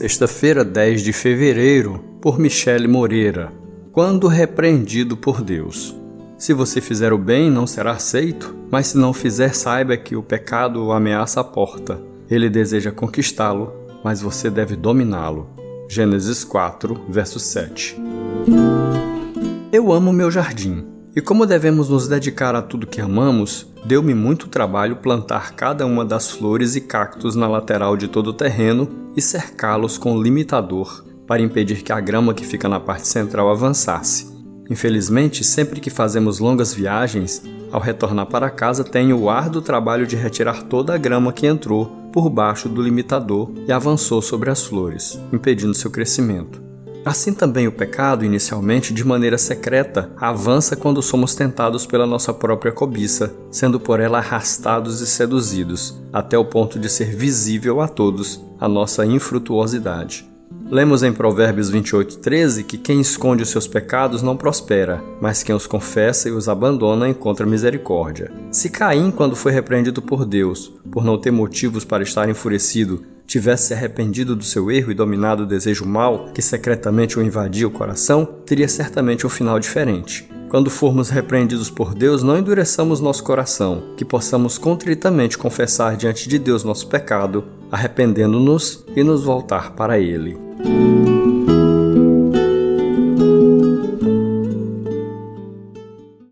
Sexta-feira, 10 de fevereiro, por Michele Moreira. Quando repreendido por Deus. Se você fizer o bem, não será aceito, mas se não fizer, saiba que o pecado o ameaça a porta. Ele deseja conquistá-lo, mas você deve dominá-lo. Gênesis 4, verso 7. Eu amo meu jardim. E como devemos nos dedicar a tudo que amamos, deu-me muito trabalho plantar cada uma das flores e cactos na lateral de todo o terreno e cercá-los com limitador para impedir que a grama que fica na parte central avançasse. Infelizmente, sempre que fazemos longas viagens, ao retornar para casa tenho o árduo trabalho de retirar toda a grama que entrou por baixo do limitador e avançou sobre as flores, impedindo seu crescimento. Assim também o pecado, inicialmente de maneira secreta, avança quando somos tentados pela nossa própria cobiça, sendo por ela arrastados e seduzidos, até o ponto de ser visível a todos a nossa infrutuosidade. Lemos em Provérbios 28:13 que quem esconde os seus pecados não prospera, mas quem os confessa e os abandona encontra misericórdia. Se Caim, quando foi repreendido por Deus, por não ter motivos para estar enfurecido, tivesse se arrependido do seu erro e dominado o desejo mal que secretamente o invadia o coração, teria certamente um final diferente. Quando formos repreendidos por Deus, não endureçamos nosso coração, que possamos contritamente confessar diante de Deus nosso pecado, arrependendo-nos e nos voltar para Ele.